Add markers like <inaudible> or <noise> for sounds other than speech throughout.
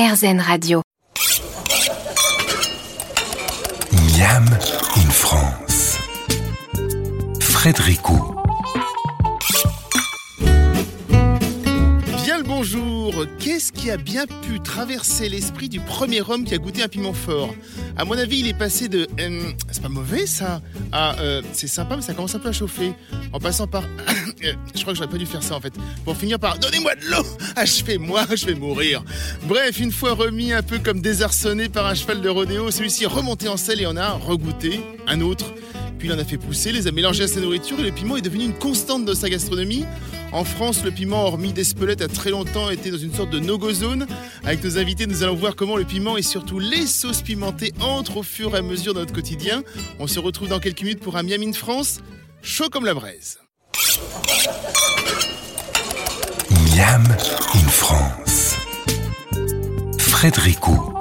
RZN Radio. Miam in France. Frédérico. Bonjour Qu'est-ce qui a bien pu traverser l'esprit du premier homme qui a goûté un piment fort? À mon avis, il est passé de euh, c'est pas mauvais ça à euh, c'est sympa mais ça commence un peu à chauffer. En passant par <coughs> euh, je crois que j'aurais pas dû faire ça en fait. Pour finir par donnez-moi de l'eau Achevez-moi, je vais mourir. Bref, une fois remis un peu comme désarçonné par un cheval de rodéo, celui-ci est remonté en selle et en a regoûté un autre. Puis il en a fait pousser, les a mélangés à sa nourriture et le piment est devenu une constante de sa gastronomie. En France, le piment, hormis d'Espelette, a très longtemps été dans une sorte de no-go zone. Avec nos invités, nous allons voir comment le piment et surtout les sauces pimentées entrent au fur et à mesure dans notre quotidien. On se retrouve dans quelques minutes pour un Miami de France, chaud comme la braise. Miam in France. Frédérico.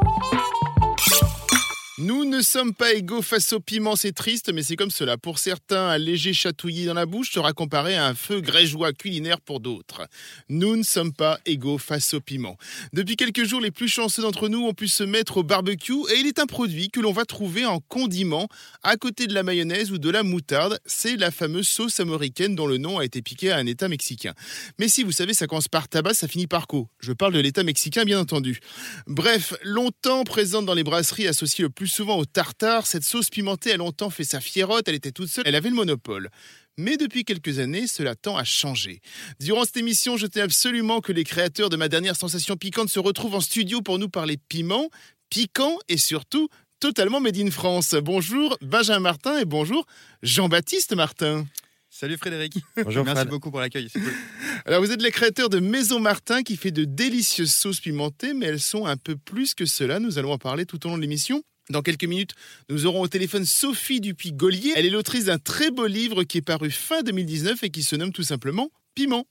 Nous ne sommes pas égaux face au piment, c'est triste, mais c'est comme cela. Pour certains, un léger chatouillis dans la bouche sera comparé à un feu grégeois culinaire pour d'autres. Nous ne sommes pas égaux face au piment. Depuis quelques jours, les plus chanceux d'entre nous ont pu se mettre au barbecue et il est un produit que l'on va trouver en condiment à côté de la mayonnaise ou de la moutarde. C'est la fameuse sauce américaine dont le nom a été piqué à un État mexicain. Mais si vous savez, ça commence par tabac, ça finit par co. Je parle de l'État mexicain, bien entendu. Bref, longtemps présente dans les brasseries associées le plus souvent au tartare, cette sauce pimentée a longtemps fait sa fierotte, elle était toute seule, elle avait le monopole. Mais depuis quelques années, cela tend à changer. Durant cette émission, je tenais absolument que les créateurs de ma dernière sensation piquante se retrouvent en studio pour nous parler piment, piquant et surtout totalement made in France. Bonjour Benjamin Martin et bonjour Jean-Baptiste Martin. Salut Frédéric. Bonjour Merci Fred. beaucoup pour l'accueil. cool. Alors vous êtes les créateurs de Maison Martin qui fait de délicieuses sauces pimentées, mais elles sont un peu plus que cela. Nous allons en parler tout au long de l'émission. Dans quelques minutes, nous aurons au téléphone Sophie Dupuis-Gaulier. Elle est l'autrice d'un très beau livre qui est paru fin 2019 et qui se nomme tout simplement Piment.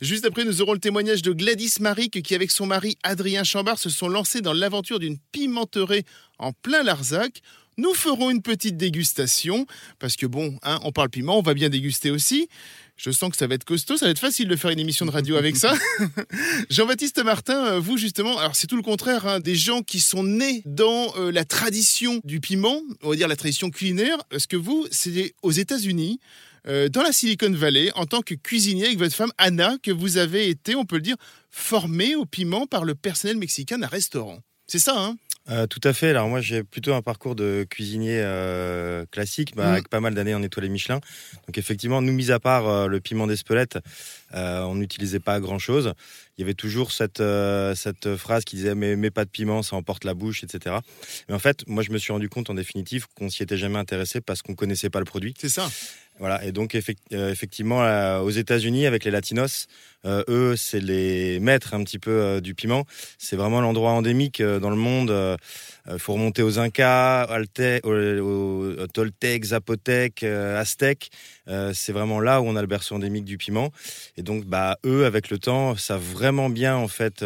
Juste après, nous aurons le témoignage de Gladys Maric qui, avec son mari Adrien Chambard, se sont lancés dans l'aventure d'une pimenterie en plein Larzac. Nous ferons une petite dégustation, parce que bon, hein, on parle piment, on va bien déguster aussi. Je sens que ça va être costaud, ça va être facile de faire une émission de radio avec ça. <laughs> Jean-Baptiste Martin, euh, vous justement, alors c'est tout le contraire, hein, des gens qui sont nés dans euh, la tradition du piment, on va dire la tradition culinaire, parce que vous, c'est aux États-Unis, euh, dans la Silicon Valley, en tant que cuisinier avec votre femme Anna, que vous avez été, on peut le dire, formé au piment par le personnel mexicain d'un restaurant. C'est ça, hein Euh, tout à fait. Alors moi, j'ai plutôt un parcours de cuisinier euh, classique, bah, Mm. avec pas mal d'années en étoilé Michelin. Donc effectivement, nous, mis à part euh, le piment d'Espelette, on n'utilisait pas grand-chose. Il y avait toujours cette, cette phrase qui disait mais, mais pas de piment, ça emporte la bouche, etc. Mais en fait, moi, je me suis rendu compte en définitive qu'on s'y était jamais intéressé parce qu'on connaissait pas le produit. C'est ça. Voilà, et donc euh, effectivement, aux États-Unis, avec les Latinos, euh, eux, c'est les maîtres un petit peu euh, du piment. C'est vraiment l'endroit endémique euh, dans le monde. Il faut remonter aux Incas, Alte- aux, aux Toltecs, Zapothèques, euh, Aztèques. C'est vraiment là où on a le berceau endémique du piment. Et donc, bah, eux, avec le temps, savent vraiment bien en fait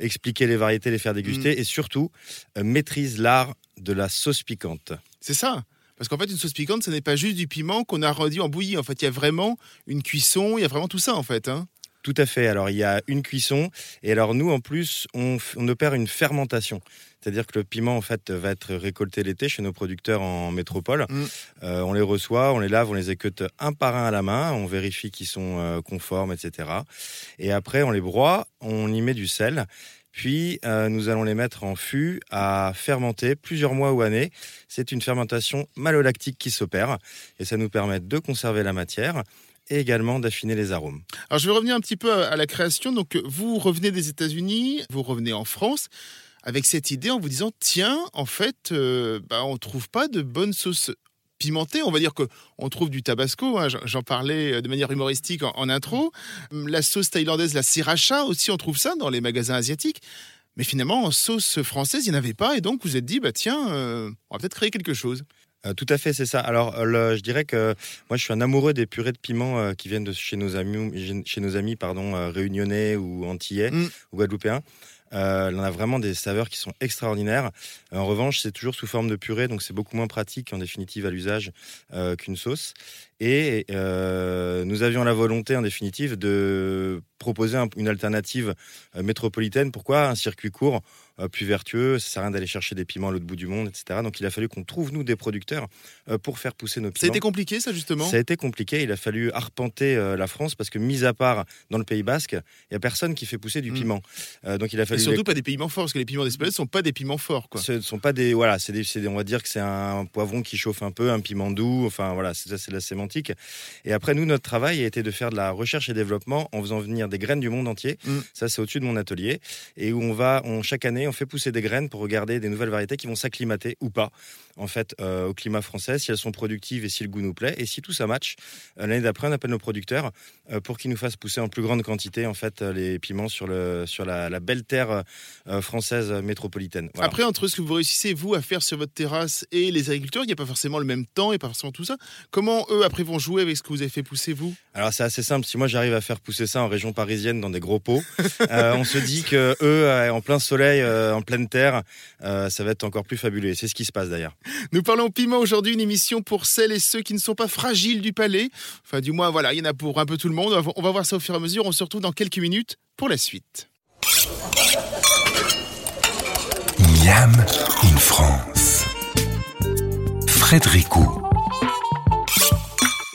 expliquer les variétés, les faire déguster, et surtout maîtrisent l'art de la sauce piquante. C'est ça. Parce qu'en fait, une sauce piquante, ce n'est pas juste du piment qu'on a réduit en bouillie. En fait, il y a vraiment une cuisson, il y a vraiment tout ça, en fait. Hein. Tout à fait. Alors, il y a une cuisson. Et alors, nous, en plus, on, opère une fermentation. C'est-à-dire que le piment, en fait, va être récolté l'été chez nos producteurs en métropole. Mm. Euh, on les reçoit, on les lave, on les écoute un par un à la main. On vérifie qu'ils sont euh, conformes, etc. Et après, on les broie, on y met du sel. Puis, euh, nous allons les mettre en fût à fermenter plusieurs mois ou années. C'est une fermentation malolactique qui s'opère. Et ça nous permet de conserver la matière et également d'affiner les arômes. Alors, je vais revenir un petit peu à la création. Donc, vous revenez des États-Unis, vous revenez en France avec cette idée en vous disant tiens, en fait, euh, bah, on trouve pas de bonnes sauces pimentées. On va dire que on trouve du tabasco. hein, j'en- parlais de manière humoristique en, en intro. La sauce thaïlandaise, la sriracha aussi, on trouve ça dans les magasins asiatiques. Mais finalement, en sauce française, il n'y en avait pas. Et donc, vous vous êtes dit, bah tiens, euh, on va peut-être créer quelque chose. Euh, tout à fait, c'est ça. Alors, euh, le- je dirais que moi, je suis un amoureux des purées de piment euh, qui viennent de chez nos amis, chez nos amis, pardon, euh, réunionnais ou antillais Mm. ou guadeloupéens. Euh, on a vraiment des saveurs qui sont extraordinaires. Euh, en revanche, c'est toujours sous forme de purée, donc c'est beaucoup moins pratique en définitive à l'usage euh, qu'une sauce. Et euh, nous avions la volonté, en définitive, de proposer un- une alternative euh, métropolitaine. Pourquoi? Un circuit court, euh, plus vertueux. Ça sert à rien d'aller chercher des piments à l'autre bout du monde, etc. Donc il a fallu qu'on trouve, nous, des producteurs euh, pour faire pousser nos Ça a piments. été compliqué, ça, justement? Ça a été compliqué. Il a fallu arpenter la France parce que, mis à part dans le Pays Basque, il n'y a personne qui fait pousser du Mm. piment. Donc il a Et fallu. surtout pas des piments forts, parce que les piments d'Espelette ne sont pas des piments forts. Quoi. Ce sont pas des voilà, c'est on va dire que c'est un poivron qui chauffe un peu, un piment doux. Enfin voilà, c'est ça, c'est Et après nous, notre travail a été de faire de la recherche et développement en faisant venir des graines du monde entier. Mm. Ça c'est au-dessus de mon atelier et où on va, on, chaque année, on fait pousser des graines pour regarder des nouvelles variétés qui vont s'acclimater ou pas en fait euh, au climat français, si elles sont productives et si le goût nous plaît. Et si tout ça match, euh, l'année d'après, on appelle nos producteurs euh, pour qu'ils nous fassent pousser en plus grande quantité en fait les piments sur le sur la, la belle terre française métropolitaine. Voilà. Après, entre ce que vous réussissez, vous, à faire sur votre terrasse et les agriculteurs, il n'y a pas forcément le même temps et pas forcément tout ça. Comment eux, après, vont jouer avec ce que vous avez fait pousser, vous? Alors c'est assez simple. Si moi j'arrive à faire pousser ça en région parisienne dans des gros pots, <laughs> euh, on se dit que eux, euh, en plein soleil, euh, en pleine terre, euh, ça va être encore plus fabuleux. C'est ce qui se passe d'ailleurs. Nous parlons piment aujourd'hui, une émission pour celles et ceux qui ne sont pas fragiles du palais. Enfin, du moins, voilà, il y en a pour un peu tout le monde. On va- voir ça au fur et à mesure. On se retrouve dans quelques minutes pour la suite. Miam in France. Frédéric.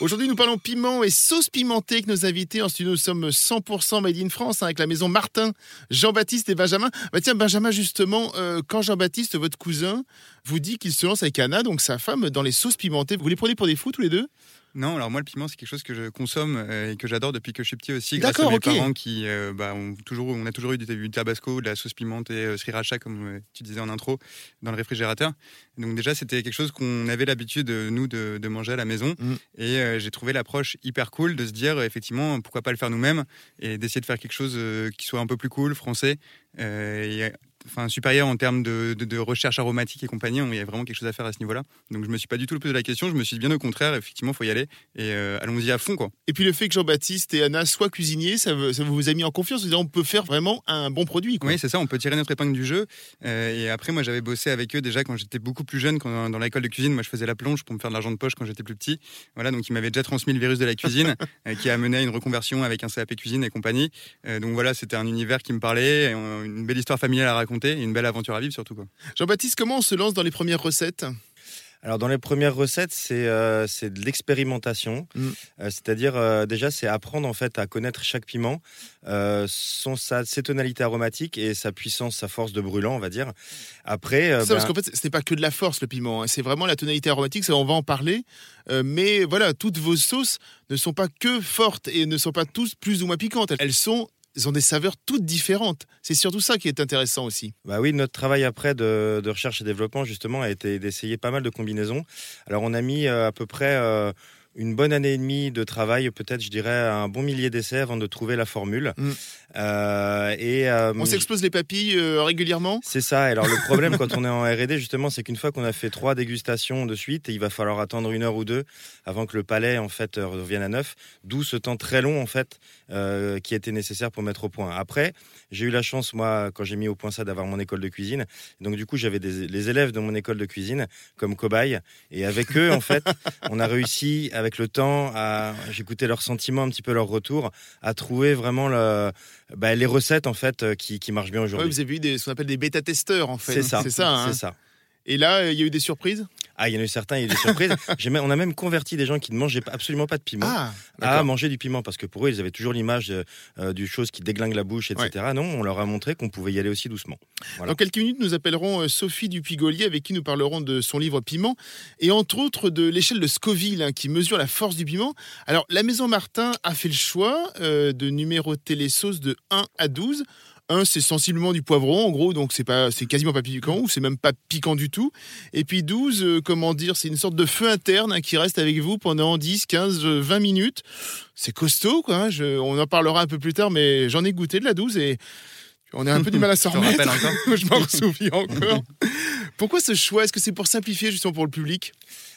Aujourd'hui, nous parlons piment et sauce pimentée avec nos invités. En studio, nous sommes 100% Made in France hein, avec la maison Martin, Jean-Baptiste et Benjamin. Bah tiens, Benjamin, justement, euh, quand Jean-Baptiste, votre cousin, vous dit qu'il se lance avec Anna, donc sa femme, dans les sauces pimentées, vous les prenez pour des fous tous les deux? Non, alors moi le piment c'est quelque chose que je consomme euh, et que j'adore depuis que je suis petit aussi. Grâce à mes ok. parents qui, euh, bah, ont toujours, on a toujours eu du, tabasco, de la sauce pimentée, euh, sriracha comme tu disais en intro, dans le réfrigérateur. Donc déjà c'était quelque chose qu'on avait l'habitude nous de, de manger à la maison Mm. et euh, j'ai trouvé l'approche hyper cool de se dire effectivement pourquoi pas le faire nous-mêmes et d'essayer de faire quelque chose qui soit un peu plus cool, français. et, Enfin, supérieur en termes de, de- de recherche aromatique et compagnie, il y a vraiment quelque chose à faire à ce niveau-là. Donc je me suis pas du tout posé la question, je me suis dit bien au contraire, effectivement, faut y aller et euh, allons-y à fond quoi. Et puis le fait que Jean-Baptiste et Anna soient cuisiniers, ça, vous- ça vous a mis en confiance. Vous dire, on peut faire vraiment un bon produit. Quoi. Oui, c'est ça, on peut tirer notre épingle du jeu. Euh, et après, moi, j'avais bossé avec eux déjà quand j'étais beaucoup plus jeune, quand, dans l'école de cuisine. Moi, je faisais la plonge pour me faire de l'argent de poche quand j'étais plus petit. Voilà, donc ils m'avaient déjà transmis le virus de la cuisine, <laughs> euh, qui a mené à une reconversion avec un CAP cuisine et compagnie. Donc voilà, c'était un univers qui me parlait, une belle histoire familiale à raconter, et une belle aventure à vivre surtout. Quoi. Jean-Baptiste, comment on se lance dans les premières recettes? Alors dans les premières recettes, c'est euh, c'est de l'expérimentation, Mm. Euh, c'est-à-dire euh, déjà c'est apprendre en fait à connaître chaque piment, euh, son sa, ses tonalités aromatiques et sa puissance, sa force de brûlant, on va dire. Après, euh, C'est ça, parce ben, qu'en fait, ce n'est pas que de la force, le piment. hein. C'est vraiment la tonalité aromatique, ça, on va en parler. Euh, mais voilà, toutes vos sauces ne sont pas que fortes et ne sont pas tous plus ou moins piquantes. Elles sont, elles ont des saveurs toutes différentes. C'est surtout ça qui est intéressant aussi. Bah oui, notre travail après de, de recherche et développement justement a été d'essayer pas mal de combinaisons. Alors on a mis euh, à peu près euh, une bonne année et demie de travail, peut-être je dirais un bon millier d'essais avant de trouver la formule. Mm. Euh, et euh, On s'explose les papilles euh, régulièrement. c'est ça. Alors le problème quand on est en R&D justement, c'est qu'une fois qu'on a fait trois dégustations de suite, il va falloir attendre une heure ou deux avant que le palais en fait revienne à neuf. D'où ce temps très long en fait qui était nécessaire pour mettre au point. Après, j'ai eu la chance moi quand j'ai mis au point ça d'avoir mon école de cuisine. Donc du coup j'avais les élèves de mon école de cuisine comme cobayes et avec eux en fait <laughs> on a réussi avec le temps à j'écoutais leurs sentiments un petit peu leur retour à trouver vraiment le, bah, les recettes en fait euh, qui, qui marchent bien Ouais, aujourd'hui. vous avez eu des, ce qu'on appelle des bêta-testeurs, en fait. c'est ça, C'est ça. hein. c'est ça. Et là, il y a eu des surprises? Ah, il y en a eu certains, il y a eu des surprises. <laughs> Même- on a même converti des gens qui ne mangeaient absolument pas de piment Ah, à manger du piment parce que pour eux, ils avaient toujours l'image euh, euh, du chose qui déglingue la bouche, etc. Non, on leur a montré qu'on pouvait y aller aussi doucement. voilà. Dans quelques minutes, nous appellerons euh, Sophie Dupigolier, avec qui nous parlerons de son livre Piment, et entre autres de l'échelle de Scoville, hein, qui mesure la force du piment. Alors, la Maison Martin a fait le choix euh, de numéroter les sauces de 1 à 12. 1, c'est sensiblement du poivron, en gros, donc c'est pas, c'est quasiment pas piquant, ou c'est même pas piquant du tout. Et puis 12, euh, comment dire, c'est une sorte de feu interne hein, qui reste avec vous pendant 10, 15, euh, 20 minutes. C'est costaud, quoi. hein, je- on en parlera un peu plus tard, mais j'en ai goûté de la 12 et on a un peu du mal à <laughs> s'en remettre. encore. <laughs> je m'en <laughs> souviens encore. Pourquoi ce choix? Est-ce que c'est pour simplifier justement pour le public?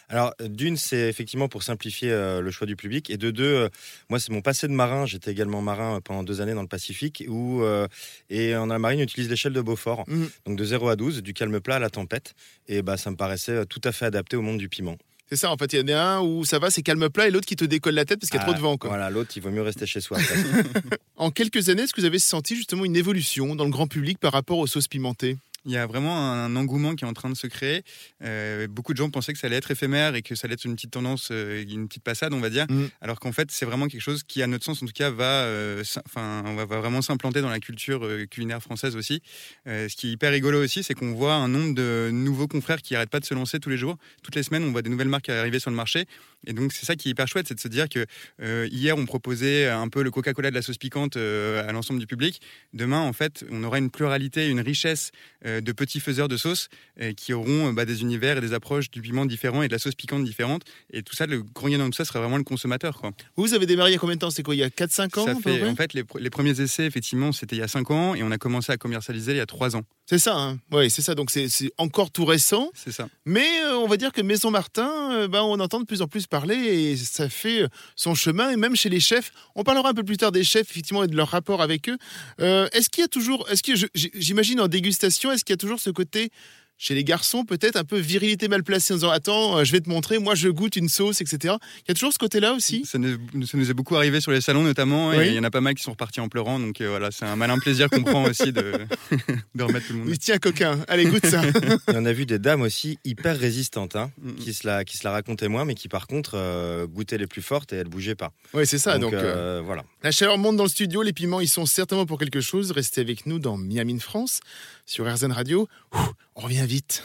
Alors, d'une, c'est effectivement pour simplifier euh, le choix du public. Et de deux, euh, moi, c'est mon passé de marin. J'étais également marin euh, pendant deux années dans le Pacifique. Où, euh, et en la marine, on utilise l'échelle de Beaufort. Mhm. Donc de 0 à 12, du calme plat à la tempête. Et bah, ça me paraissait euh, tout à fait adapté au monde du piment. C'est ça, en fait, il y en a un où ça va, c'est calme plat, et l'autre qui te décolle la tête parce qu'il y a trop de vent. Quoi. Voilà, l'autre, il vaut mieux rester chez soi. <laughs> en quelques années, est-ce que vous avez senti justement une évolution dans le grand public par rapport aux sauces pimentées? Il y a vraiment un engouement qui est en train de se créer. Euh, beaucoup de gens pensaient que ça allait être éphémère et que ça allait être une petite tendance, euh, une petite passade, on va dire. Mm. Alors qu'en fait, c'est vraiment quelque chose qui, à notre sens, en tout cas, va, euh, enfin, va, vraiment s'implanter dans la culture culinaire française aussi. ce qui est hyper rigolo aussi, c'est qu'on voit un nombre de nouveaux confrères qui n'arrêtent pas de se lancer tous les jours. Toutes les semaines, on voit des nouvelles marques arriver sur le marché. Et donc, c'est ça qui est hyper chouette, c'est de se dire que hier, on proposait un peu le Coca-Cola de la sauce piquante à l'ensemble du public. Demain, en fait, on aura une pluralité, une richesse euh, de petits faiseurs de sauce euh, qui auront euh, bah, des univers et des approches du piment différents et de la sauce piquante différente. Et tout ça, le grand gagnant de tout ça sera vraiment le consommateur. Quoi. Vous avez démarré il y a combien de temps? C'est quoi Il y a 4-5 ans ça fait, En fait, les, les, premiers essais, effectivement, c'était il y a 5 ans et on a commencé à commercialiser il y a 3 ans. C'est ça, hein oui, c'est ça. Donc c'est encore tout récent. C'est ça. Mais on va dire que Maison Martin, ben, on entend de plus en plus parler et ça fait son chemin. Et même chez les chefs, on parlera un peu plus tard des chefs, effectivement, et de leur rapport avec eux. est-ce qu'il y a toujours, est-ce que j'imagine en dégustation, est-ce qu'il y a toujours ce côté chez les garçons, peut-être un peu virilité mal placée en disant Attends, euh, je vais te montrer, moi je goûte une sauce, etc. Il y a toujours ce côté-là aussi? Ça nous, est beaucoup arrivé sur les salons notamment, et il y en a pas mal qui sont repartis en pleurant, donc euh, voilà, c'est un malin plaisir qu'on prend aussi de, <laughs> de, remettre tout le monde. Oui, tiens, coquin, allez, goûte ça. <laughs> on a vu des dames aussi hyper résistantes, hein, mm, qui, se la, qui se la racontaient moins, mais qui par contre euh, goûtaient les plus fortes et elles bougeaient pas. Oui, c'est ça. Donc, voilà. La chaleur monte dans le studio, les piments, ils sont certainement pour quelque chose. Restez avec nous dans Miami, France, sur RZN Radio. On revient vite.